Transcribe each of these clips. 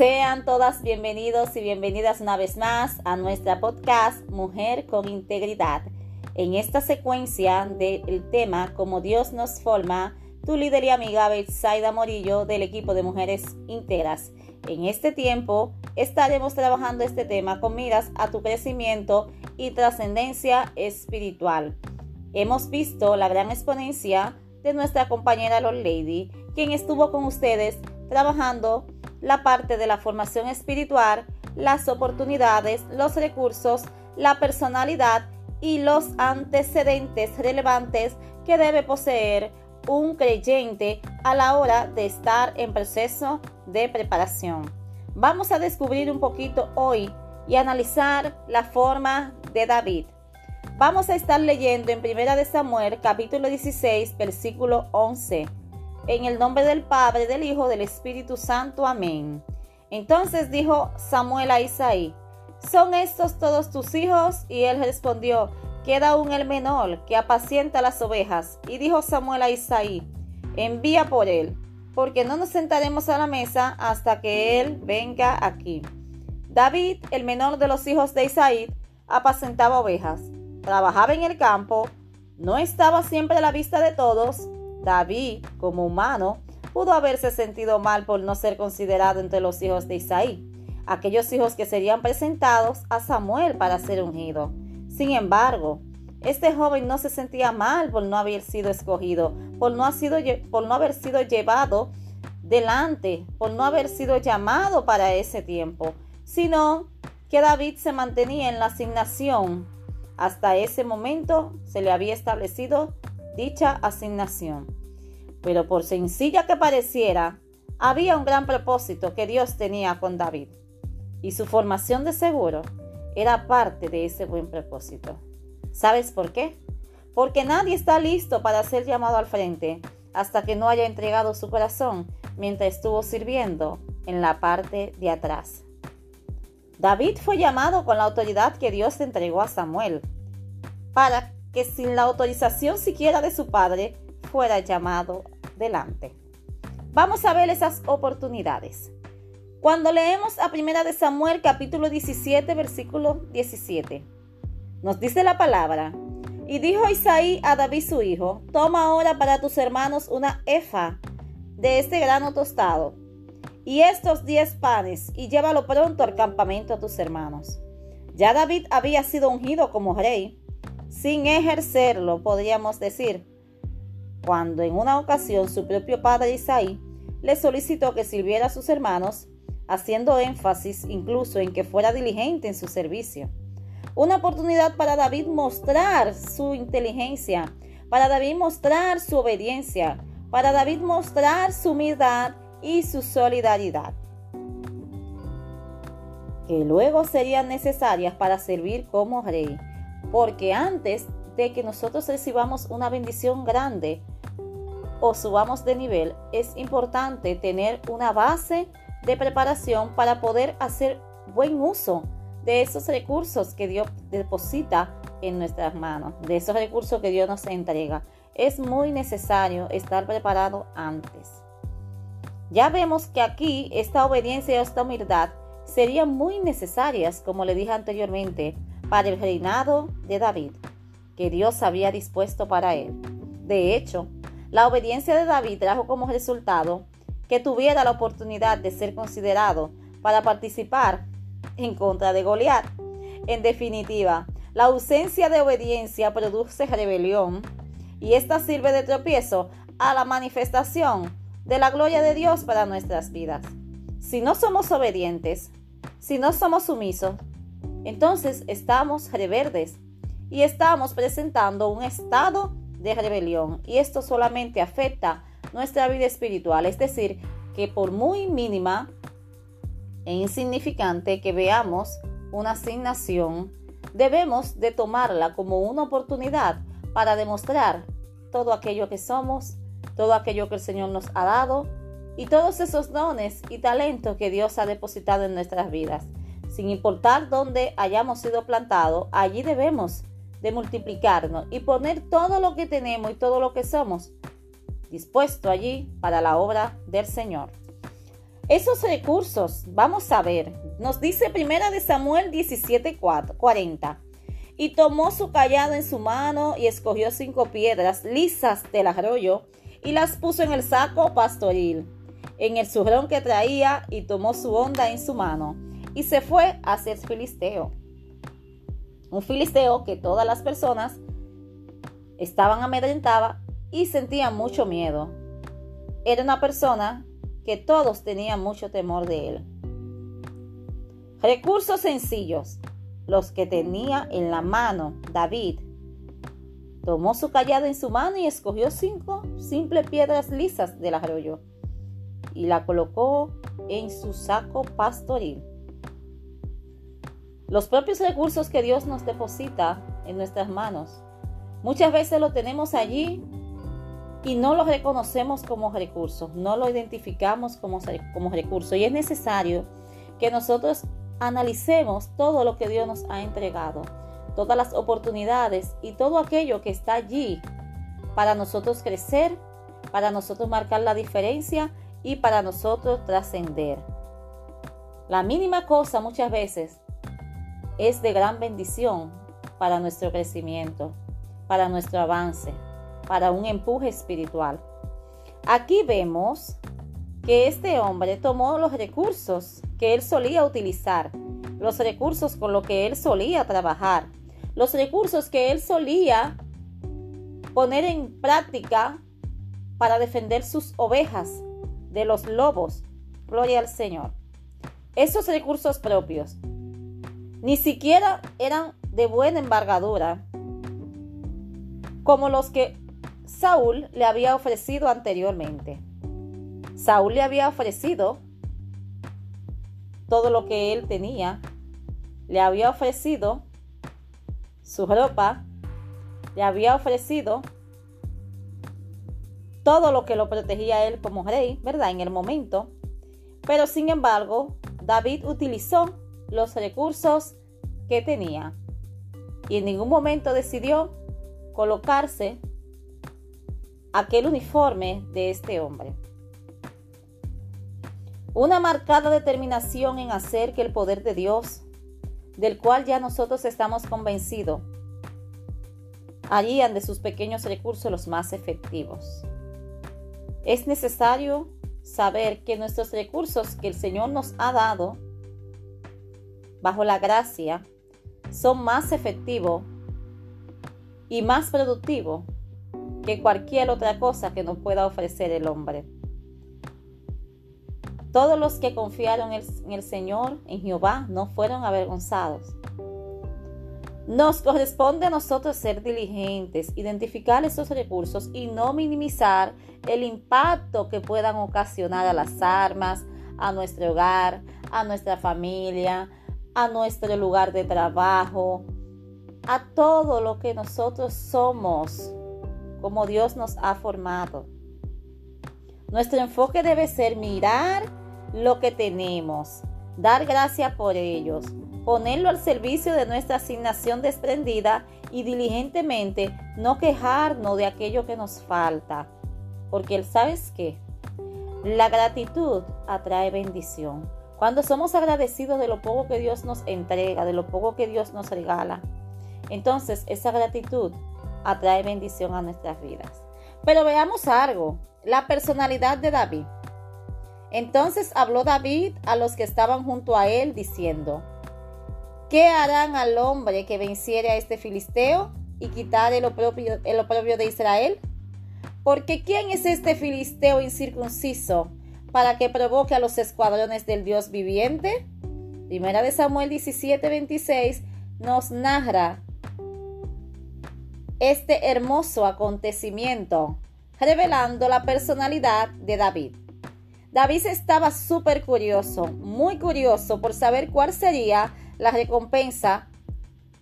Sean todas bienvenidos y bienvenidas una vez más a nuestra podcast Mujer con Integridad. En esta secuencia del tema Como Dios nos forma, tu líder y amiga Betsaida Morillo del equipo de Mujeres Íntegras. En este tiempo estaremos trabajando este tema con miras a tu crecimiento y trascendencia espiritual. Hemos visto la gran exponencia de nuestra compañera Lord Lady, quien estuvo con ustedes trabajando la parte de la formación espiritual, las oportunidades, los recursos, la personalidad y los antecedentes relevantes que debe poseer un creyente a la hora de estar en proceso de preparación. Vamos a descubrir un poquito hoy y analizar la forma de David. Vamos a estar leyendo en Primera de Samuel capítulo 16 versículo 11. En el nombre del Padre, del Hijo, del Espíritu Santo. Amén. Entonces dijo Samuel a Isaí, ¿son estos todos tus hijos? Y él respondió, queda aún el menor que apacienta las ovejas. Y dijo Samuel a Isaí, envía por él, porque no nos sentaremos a la mesa hasta que él venga aquí. David, el menor de los hijos de Isaí, apacentaba ovejas, trabajaba en el campo, no estaba siempre a la vista de todos. David, como humano, pudo haberse sentido mal por no ser considerado entre los hijos de Isaí, aquellos hijos que serían presentados a Samuel para ser ungido. Sin embargo, este joven no se sentía mal por no haber sido escogido, por no, por no haber sido llevado delante, por no haber sido llamado para ese tiempo, sino que David se mantenía en la asignación. Hasta ese momento se le había establecido dicha asignación. Pero por sencilla que pareciera, había un gran propósito que Dios tenía con David. Y su formación de seguro era parte de ese buen propósito. ¿Sabes por qué? Porque nadie está listo para ser llamado al frente hasta que no haya entregado su corazón mientras estuvo sirviendo en la parte de atrás. David fue llamado con la autoridad que Dios entregó a Samuel, para que sin la autorización siquiera de su padre fuera llamado delante. Vamos a ver esas oportunidades. Cuando leemos a Primera de Samuel capítulo 17 versículo 17, nos dice la palabra, y dijo Isaí a David su hijo, toma ahora para tus hermanos una efa de este grano tostado y estos diez panes y llévalo pronto al campamento a tus hermanos. Ya David había sido ungido como rey, sin ejercerlo, podríamos decir, cuando en una ocasión su propio padre Isaí le solicitó que sirviera a sus hermanos haciendo énfasis incluso en que fuera diligente en su servicio. Una oportunidad para David mostrar su inteligencia, para David mostrar su obediencia, para David mostrar su humildad y su solidaridad, que luego serían necesarias para servir como rey, porque antes de que nosotros recibamos una bendición grande o subamos de nivel, es importante tener una base de preparación para poder hacer buen uso de esos recursos que Dios deposita en nuestras manos, de esos recursos que Dios nos entrega. Es muy necesario estar preparado antes. Ya vemos que aquí esta obediencia y esta humildad serían muy necesarias, como le dije anteriormente, para el reinado de David, que Dios había dispuesto para él. De hecho, la obediencia de David trajo como resultado que tuviera la oportunidad de ser considerado para participar en contra de Goliat. En definitiva, la ausencia de obediencia produce rebelión y esta sirve de tropiezo a la manifestación de la gloria de Dios para nuestras vidas. Si no somos obedientes, si no somos sumisos, entonces estamos reverdes y estamos presentando un estado de rebelión y esto solamente afecta nuestra vida espiritual. Es decir, que por muy mínima e insignificante que veamos una asignación, debemos de tomarla como una oportunidad para demostrar todo aquello que somos, todo aquello que el Señor nos ha dado y todos esos dones y talentos que Dios ha depositado en nuestras vidas. Sin importar dónde hayamos sido plantados, allí debemos de multiplicarnos y poner todo lo que tenemos y todo lo que somos dispuesto allí para la obra del Señor. Esos recursos, vamos a ver, nos dice primera de Samuel 17:40. Y tomó su callado en su mano y escogió cinco piedras lisas del arroyo y las puso en el saco pastoril, en el zurrón que traía y tomó su onda en su mano y se fue hacia el filisteo. Un filisteo que todas las personas estaban amedrentadas y sentían mucho miedo. Era una persona que todos tenían mucho temor de él. Recursos sencillos, los que tenía en la mano David. Tomó su callado en su mano y escogió cinco simples piedras lisas del arroyo y la colocó en su saco pastoril. Los propios recursos que Dios nos deposita en nuestras manos. Muchas veces lo tenemos allí y no lo reconocemos como recursos, no lo identificamos como, como recurso. Y es necesario que nosotros analicemos todo lo que Dios nos ha entregado, todas las oportunidades y todo aquello que está allí para nosotros crecer, para nosotros marcar la diferencia y para nosotros trascender. La mínima cosa muchas veces es de gran bendición para nuestro crecimiento, para nuestro avance, para un empuje espiritual. Aquí vemos que este hombre tomó los recursos que él solía utilizar, los recursos con los que él solía trabajar, los recursos que él solía poner en práctica para defender sus ovejas de los lobos. Gloria al Señor. Esos recursos propios ni siquiera eran de buena embargadura, como los que Saúl le había ofrecido anteriormente. Saúl le había ofrecido todo lo que él tenía, le había ofrecido su ropa, le había ofrecido todo lo que lo protegía a él como rey, ¿verdad? En el momento. Pero sin embargo, David utilizó los recursos que tenía y en ningún momento decidió colocarse aquel uniforme de este hombre. Una marcada determinación en hacer que el poder de Dios, del cual ya nosotros estamos convencidos, harían de sus pequeños recursos los más efectivos. Es necesario saber que nuestros recursos que el Señor nos ha dado, bajo la gracia, son más efectivos y más productivos que cualquier otra cosa que nos pueda ofrecer el hombre. Todos los que confiaron en el Señor, en Jehová, no fueron avergonzados. Nos corresponde a nosotros ser diligentes, identificar esos recursos y no minimizar el impacto que puedan ocasionar a las armas, a nuestro hogar, a nuestra familia, a nuestro lugar de trabajo, a todo lo que nosotros somos, como Dios nos ha formado. Nuestro enfoque debe ser mirar lo que tenemos, dar gracias por ellos, ponerlo al servicio de nuestra asignación desprendida y diligentemente no quejarnos de aquello que nos falta. Porque ¿sabes qué? La gratitud atrae bendición. Cuando somos agradecidos de lo poco que Dios nos entrega, de lo poco que Dios nos regala, entonces esa gratitud atrae bendición a nuestras vidas. Pero veamos algo, la personalidad de David. Entonces habló David a los que estaban junto a él, diciendo, ¿qué harán al hombre que venciere a este filisteo y quitare el oprobio de Israel? Porque ¿quién es este filisteo incircunciso para que provoque a los escuadrones del Dios viviente? Primera de Samuel 17, 26 nos narra este hermoso acontecimiento, revelando la personalidad de David. David estaba súper curioso, muy curioso por saber cuál sería la recompensa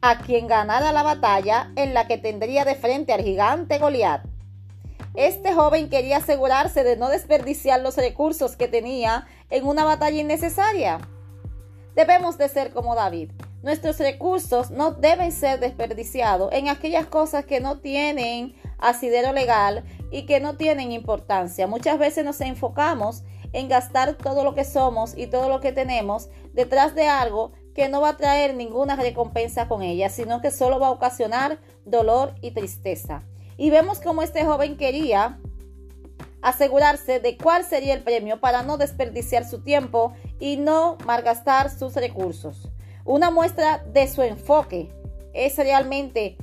a quien ganara la batalla en la que tendría de frente al gigante Goliat. Este joven quería asegurarse de no desperdiciar los recursos que tenía en una batalla innecesaria. Debemos de ser como David. Nuestros recursos no deben ser desperdiciados en aquellas cosas que no tienen asidero legal y que no tienen importancia. Muchas veces nos enfocamos en gastar todo lo que somos y todo lo que tenemos detrás de algo que no va a traer ninguna recompensa con ella, sino que solo va a ocasionar dolor y tristeza. Y vemos cómo este joven quería asegurarse de cuál sería el premio para no desperdiciar su tiempo y no malgastar sus recursos. Una muestra de su enfoque es realmente,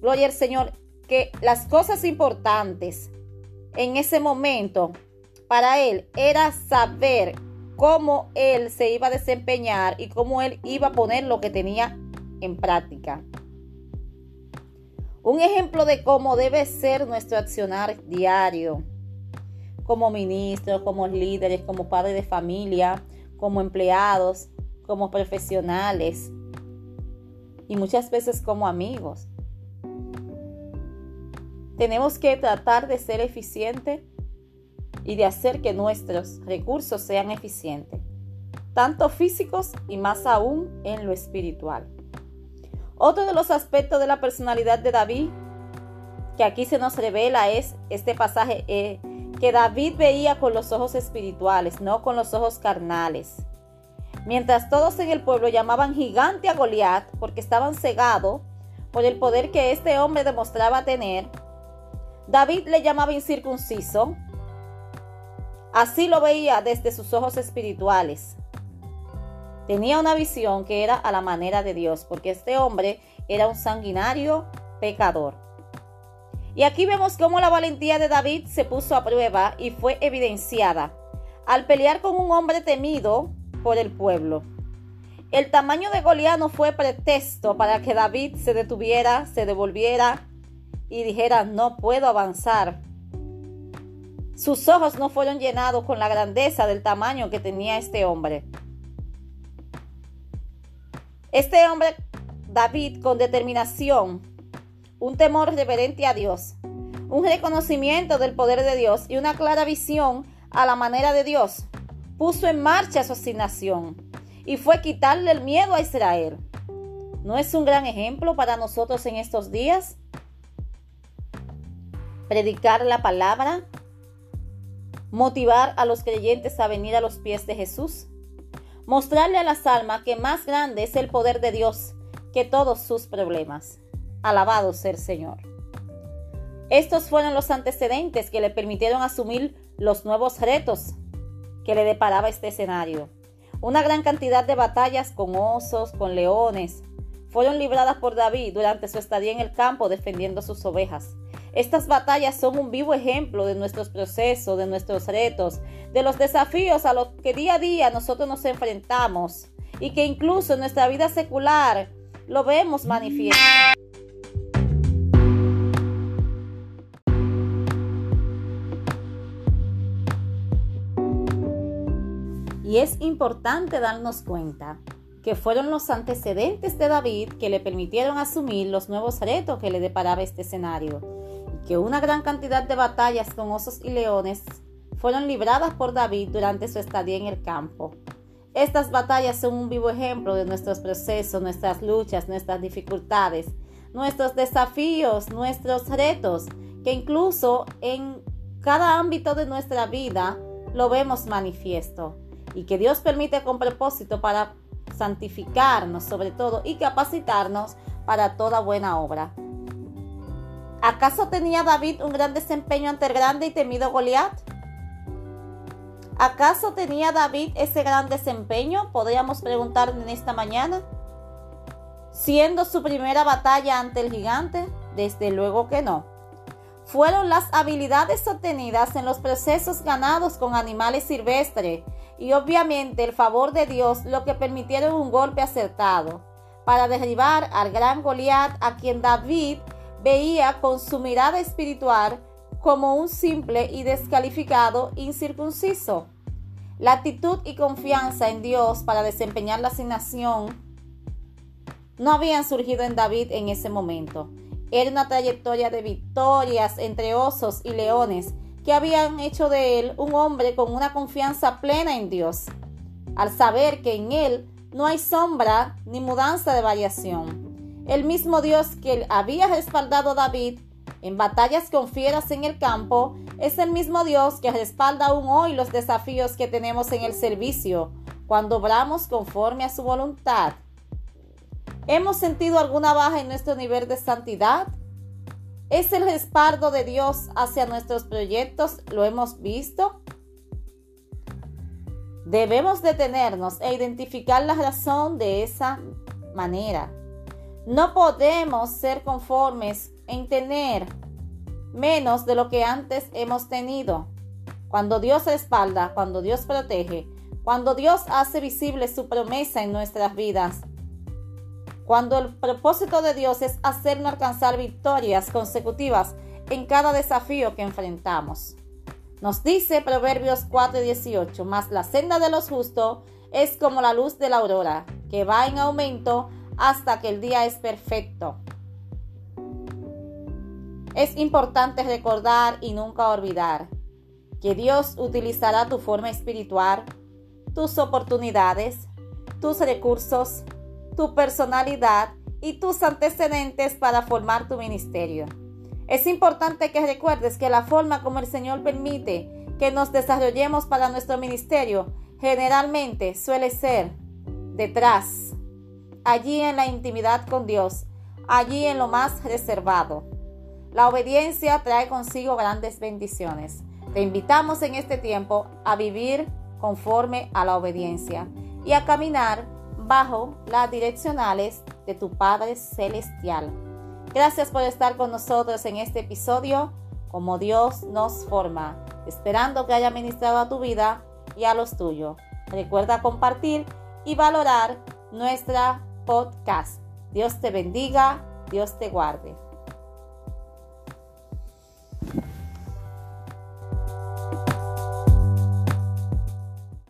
gloria al Señor, que las cosas importantes en ese momento para él era saber cómo él se iba a desempeñar y cómo él iba a poner lo que tenía en práctica. Un ejemplo de cómo debe ser nuestro accionar diario, como ministros, como líderes, como padres de familia, como empleados, como profesionales y muchas veces como amigos. Tenemos que tratar de ser eficientes y de hacer que nuestros recursos sean eficientes, tanto físicos y más aún en lo espiritual. Otro de los aspectos de la personalidad de David que aquí se nos revela es este pasaje eh, que David veía con los ojos espirituales, no con los ojos carnales. Mientras todos en el pueblo llamaban gigante a Goliat porque estaban cegados por el poder que este hombre demostraba tener, David le llamaba incircunciso. Así lo veía desde sus ojos espirituales. Tenía una visión que era a la manera de Dios, porque este hombre era un sanguinario pecador. Y aquí vemos cómo la valentía de David se puso a prueba y fue evidenciada al pelear con un hombre temido por el pueblo. El tamaño de Goliat no fue pretexto para que David se detuviera, se devolviera y dijera, no puedo avanzar. Sus ojos no fueron llenados con la grandeza del tamaño que tenía este hombre. Este hombre, David, con determinación, un temor reverente a Dios, un reconocimiento del poder de Dios y una clara visión a la manera de Dios, puso en marcha su asignación y fue quitarle el miedo a Israel. ¿No es un gran ejemplo para nosotros en estos días? predicar la palabra, motivar a los creyentes a venir a los pies de Jesús, mostrarle a las almas que más grande es el poder de Dios que todos sus problemas. Alabado sea el Señor. Estos fueron los antecedentes que le permitieron asumir los nuevos retos que le deparaba este escenario. Una gran cantidad de batallas con osos, con leones, fueron libradas por David durante su estadía en el campo defendiendo sus ovejas. Estas batallas son un vivo ejemplo de nuestros procesos, de nuestros retos, de los desafíos a los que día a día nosotros nos enfrentamos y que incluso en nuestra vida secular lo vemos manifiesto. Y es importante darnos cuenta que fueron los antecedentes de David que le permitieron asumir los nuevos retos que le deparaba este escenario que una gran cantidad de batallas con osos y leones fueron libradas por David durante su estadía en el campo. Estas batallas son un vivo ejemplo de nuestros procesos, nuestras luchas, nuestras dificultades, nuestros desafíos, nuestros retos, que incluso en cada ámbito de nuestra vida lo vemos manifiesto y que Dios permite con propósito para santificarnos sobre todo y capacitarnos para toda buena obra. ¿Acaso tenía David un gran desempeño ante el grande y temido Goliat? ¿Acaso tenía David ese gran desempeño? Podríamos preguntar en esta mañana. Siendo su primera batalla ante el gigante, desde luego que no. Fueron las habilidades obtenidas en los procesos ganados con animales silvestres y obviamente el favor de Dios lo que permitieron un golpe acertado para derribar al gran Goliat a quien David veía con su mirada espiritual como un simple y descalificado incircunciso. La actitud y confianza en Dios para desempeñar la asignación no habían surgido en David en ese momento. Era una trayectoria de victorias entre osos y leones que habían hecho de él un hombre con una confianza plena en Dios, al saber que en él no hay sombra ni mudanza de variación. El mismo Dios que había respaldado a David en batallas con fieras en el campo, es el mismo Dios que respalda aún hoy los desafíos que tenemos en el servicio cuando obramos conforme a su voluntad. ¿Hemos sentido alguna baja en nuestro nivel de santidad? ¿Es el respaldo de Dios hacia nuestros proyectos? ¿Lo hemos visto? Debemos detenernos e identificar la razón de esa manera. No podemos ser conformes en tener menos de lo que antes hemos tenido. Cuando Dios respalda, cuando Dios protege, cuando Dios hace visible su promesa en nuestras vidas, cuando el propósito de Dios es hacernos alcanzar victorias consecutivas en cada desafío que enfrentamos. Nos dice Proverbios 4:18, mas la senda de los justos es como la luz de la aurora, que va en aumento hasta que el día es perfecto. Es importante recordar y nunca olvidar que Dios utilizará tu forma espiritual, tus oportunidades, tus recursos, tu personalidad y tus antecedentes para formar tu ministerio. Es importante que recuerdes que la forma como el Señor permite que nos desarrollemos para nuestro ministerio generalmente suele ser detrás, allí en la intimidad con Dios, allí en lo más reservado. La obediencia trae consigo grandes bendiciones. Te invitamos en este tiempo a vivir conforme a la obediencia y a caminar bajo las direccionales de tu Padre Celestial. Gracias por estar con nosotros en este episodio, como Dios nos forma, esperando que haya ministrado a tu vida y a los tuyos. Recuerda compartir y valorar nuestra podcast. Dios te bendiga, Dios te guarde.